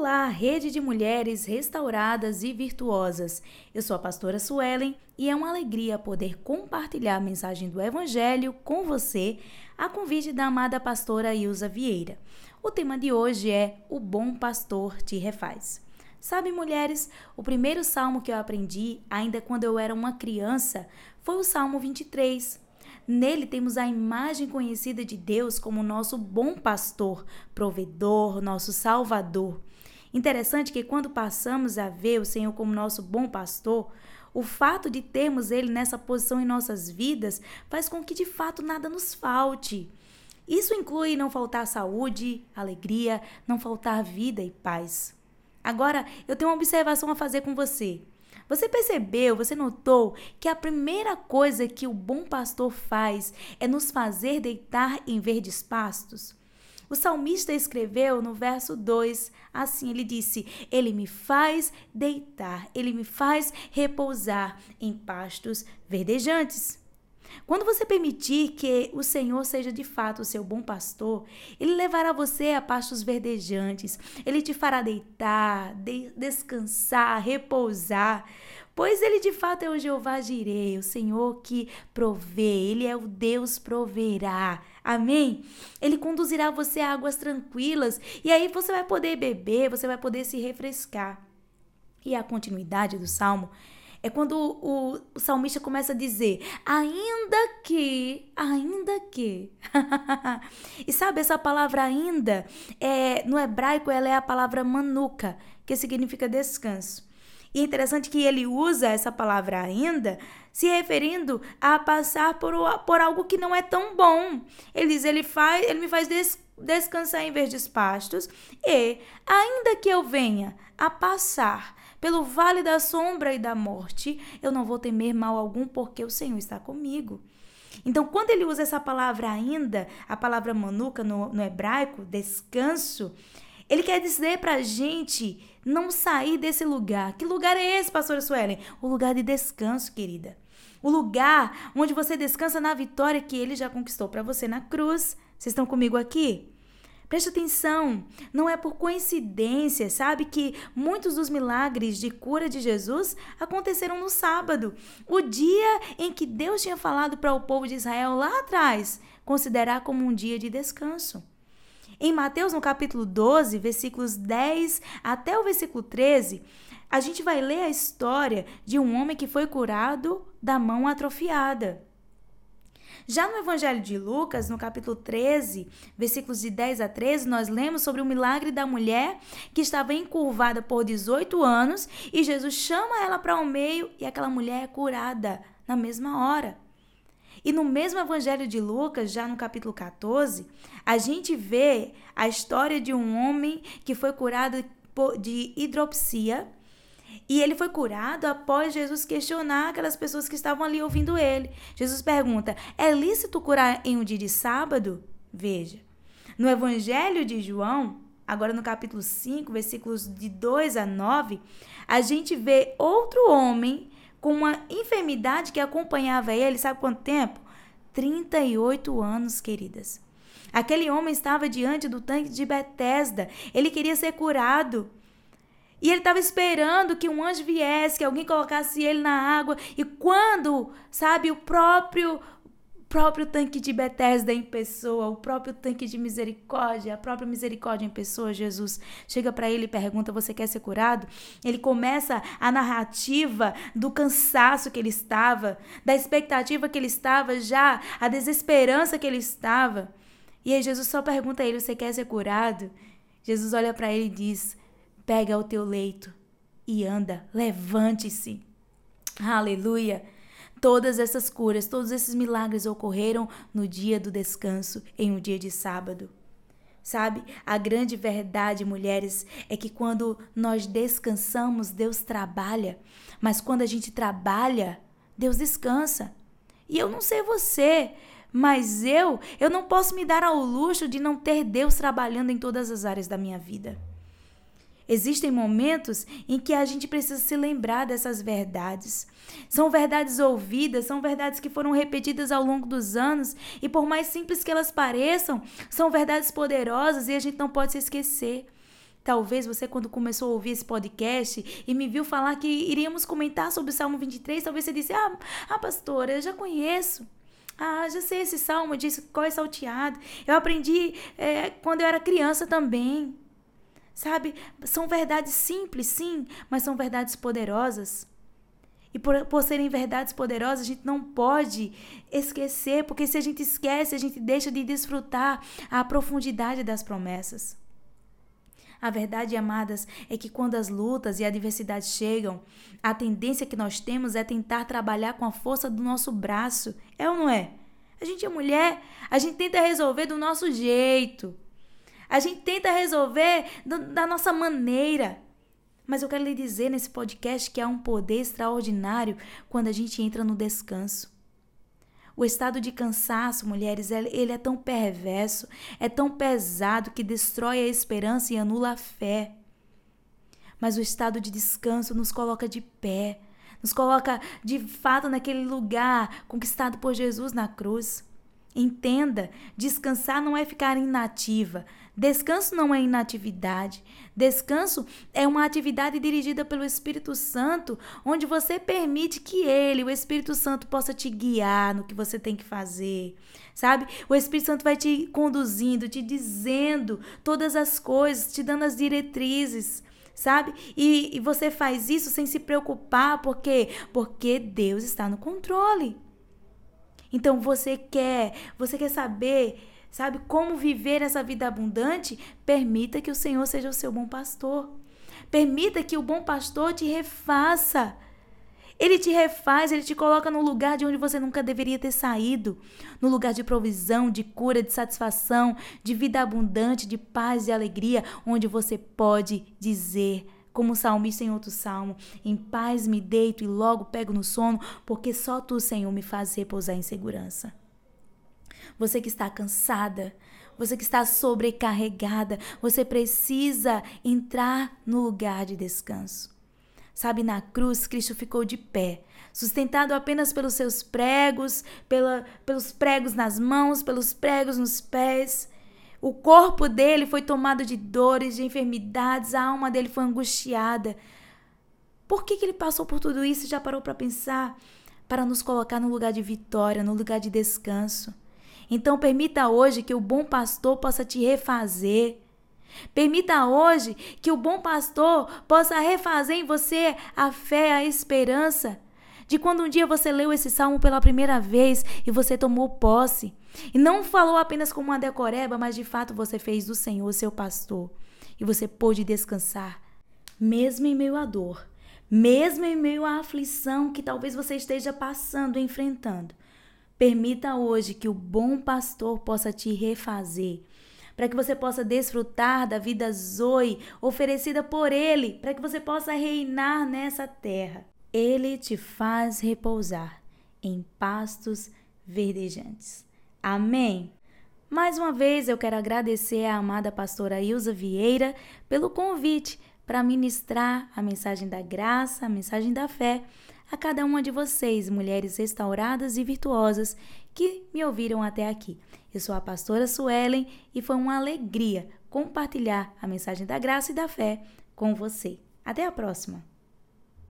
Olá, rede de mulheres restauradas e virtuosas. Eu sou a pastora Suelen e é uma alegria poder compartilhar a mensagem do Evangelho com você, a convite da amada pastora Ilza Vieira. O tema de hoje é O Bom Pastor te refaz. Sabe, mulheres, o primeiro salmo que eu aprendi, ainda quando eu era uma criança, foi o Salmo 23. Nele temos a imagem conhecida de Deus como nosso bom pastor, provedor, nosso salvador. Interessante que quando passamos a ver o Senhor como nosso bom pastor, o fato de termos ele nessa posição em nossas vidas faz com que de fato nada nos falte. Isso inclui não faltar saúde, alegria, não faltar vida e paz. Agora, eu tenho uma observação a fazer com você. Você percebeu, você notou que a primeira coisa que o bom pastor faz é nos fazer deitar em verdes pastos? O salmista escreveu no verso 2 assim: ele disse: Ele me faz deitar, ele me faz repousar em pastos verdejantes. Quando você permitir que o Senhor seja de fato o seu bom pastor, ele levará você a pastos verdejantes, ele te fará deitar, de descansar, repousar, pois ele de fato é o Jeová Jirei, o Senhor que provê, ele é o Deus proverá. Amém? Ele conduzirá você a águas tranquilas e aí você vai poder beber, você vai poder se refrescar. E a continuidade do salmo é quando o, o salmista começa a dizer: ainda que, ainda que. e sabe, essa palavra ainda, é, no hebraico, ela é a palavra manuka, que significa descanso. E é interessante que ele usa essa palavra ainda se referindo a passar por, por algo que não é tão bom. Ele diz: ele, faz, ele me faz des, descansar em verdes pastos, e ainda que eu venha a passar pelo vale da sombra e da morte, eu não vou temer mal algum, porque o Senhor está comigo. Então, quando ele usa essa palavra ainda, a palavra manuca no, no hebraico, descanso, ele quer dizer para a gente não sair desse lugar. Que lugar é esse, pastora Suelen? O lugar de descanso, querida. O lugar onde você descansa na vitória que ele já conquistou para você na cruz. Vocês estão comigo aqui? Preste atenção, não é por coincidência, sabe, que muitos dos milagres de cura de Jesus aconteceram no sábado, o dia em que Deus tinha falado para o povo de Israel lá atrás considerar como um dia de descanso. Em Mateus, no capítulo 12, versículos 10 até o versículo 13, a gente vai ler a história de um homem que foi curado da mão atrofiada. Já no Evangelho de Lucas, no capítulo 13, versículos de 10 a 13, nós lemos sobre o milagre da mulher que estava encurvada por 18 anos e Jesus chama ela para o meio e aquela mulher é curada na mesma hora. E no mesmo Evangelho de Lucas, já no capítulo 14, a gente vê a história de um homem que foi curado de hidropsia e ele foi curado após Jesus questionar aquelas pessoas que estavam ali ouvindo ele. Jesus pergunta: é lícito curar em um dia de sábado? Veja. No Evangelho de João, agora no capítulo 5, versículos de 2 a 9, a gente vê outro homem com uma enfermidade que acompanhava ele, sabe quanto tempo? 38 anos, queridas. Aquele homem estava diante do tanque de Betesda. Ele queria ser curado. E ele estava esperando que um anjo viesse, que alguém colocasse ele na água. E quando, sabe, o próprio próprio tanque de Betesda em pessoa, o próprio tanque de misericórdia, a própria misericórdia em pessoa, Jesus chega para ele e pergunta: "Você quer ser curado?" Ele começa a narrativa do cansaço que ele estava, da expectativa que ele estava já, a desesperança que ele estava. E aí Jesus só pergunta a ele: "Você quer ser curado?" Jesus olha para ele e diz: Pega o teu leito e anda, levante-se. Aleluia! Todas essas curas, todos esses milagres ocorreram no dia do descanso, em um dia de sábado. Sabe, a grande verdade, mulheres, é que quando nós descansamos, Deus trabalha. Mas quando a gente trabalha, Deus descansa. E eu não sei você, mas eu, eu não posso me dar ao luxo de não ter Deus trabalhando em todas as áreas da minha vida. Existem momentos em que a gente precisa se lembrar dessas verdades. São verdades ouvidas, são verdades que foram repetidas ao longo dos anos e, por mais simples que elas pareçam, são verdades poderosas e a gente não pode se esquecer. Talvez você, quando começou a ouvir esse podcast e me viu falar que iríamos comentar sobre o Salmo 23, talvez você disse: Ah, ah pastora, eu já conheço. Ah, já sei esse salmo, disse qual é salteado. Eu aprendi é, quando eu era criança também. Sabe? São verdades simples, sim, mas são verdades poderosas. E por, por serem verdades poderosas, a gente não pode esquecer, porque se a gente esquece, a gente deixa de desfrutar a profundidade das promessas. A verdade, amadas, é que quando as lutas e adversidades chegam, a tendência que nós temos é tentar trabalhar com a força do nosso braço. É ou não é? A gente é mulher, a gente tenta resolver do nosso jeito. A gente tenta resolver do, da nossa maneira. Mas eu quero lhe dizer nesse podcast que há um poder extraordinário quando a gente entra no descanso. O estado de cansaço, mulheres, ele é tão perverso, é tão pesado que destrói a esperança e anula a fé. Mas o estado de descanso nos coloca de pé, nos coloca de fato naquele lugar conquistado por Jesus na cruz. Entenda, descansar não é ficar inativa. Descanso não é inatividade. Descanso é uma atividade dirigida pelo Espírito Santo, onde você permite que ele, o Espírito Santo, possa te guiar no que você tem que fazer. Sabe? O Espírito Santo vai te conduzindo, te dizendo todas as coisas, te dando as diretrizes sabe? E, e, você faz isso sem se preocupar, por quê? Porque Deus está no controle. Então você quer, você quer saber, sabe, como viver essa vida abundante? Permita que o Senhor seja o seu bom pastor. Permita que o bom pastor te refaça. Ele te refaz, ele te coloca no lugar de onde você nunca deveria ter saído, no lugar de provisão, de cura, de satisfação, de vida abundante, de paz e alegria, onde você pode dizer como o salmista em outro salmo: Em paz me deito e logo pego no sono, porque só tu, Senhor, me faz repousar em segurança. Você que está cansada, você que está sobrecarregada, você precisa entrar no lugar de descanso. Sabe, na cruz, Cristo ficou de pé, sustentado apenas pelos seus pregos, pela, pelos pregos nas mãos, pelos pregos nos pés. O corpo dele foi tomado de dores, de enfermidades, a alma dele foi angustiada. Por que, que ele passou por tudo isso? Já parou para pensar? Para nos colocar no lugar de vitória, no lugar de descanso. Então, permita hoje que o bom pastor possa te refazer. Permita hoje que o bom pastor possa refazer em você a fé, a esperança de quando um dia você leu esse salmo pela primeira vez e você tomou posse. E não falou apenas como uma decoreba, mas de fato você fez do Senhor seu pastor. E você pôde descansar, mesmo em meio à dor, mesmo em meio à aflição que talvez você esteja passando, enfrentando. Permita hoje que o bom pastor possa te refazer, para que você possa desfrutar da vida Zoe oferecida por Ele, para que você possa reinar nessa terra. Ele te faz repousar em pastos verdejantes. Amém. Mais uma vez eu quero agradecer à amada pastora Ilza Vieira pelo convite para ministrar a mensagem da graça, a mensagem da fé a cada uma de vocês, mulheres restauradas e virtuosas que me ouviram até aqui. Eu sou a pastora Suelen e foi uma alegria compartilhar a mensagem da graça e da fé com você. Até a próxima!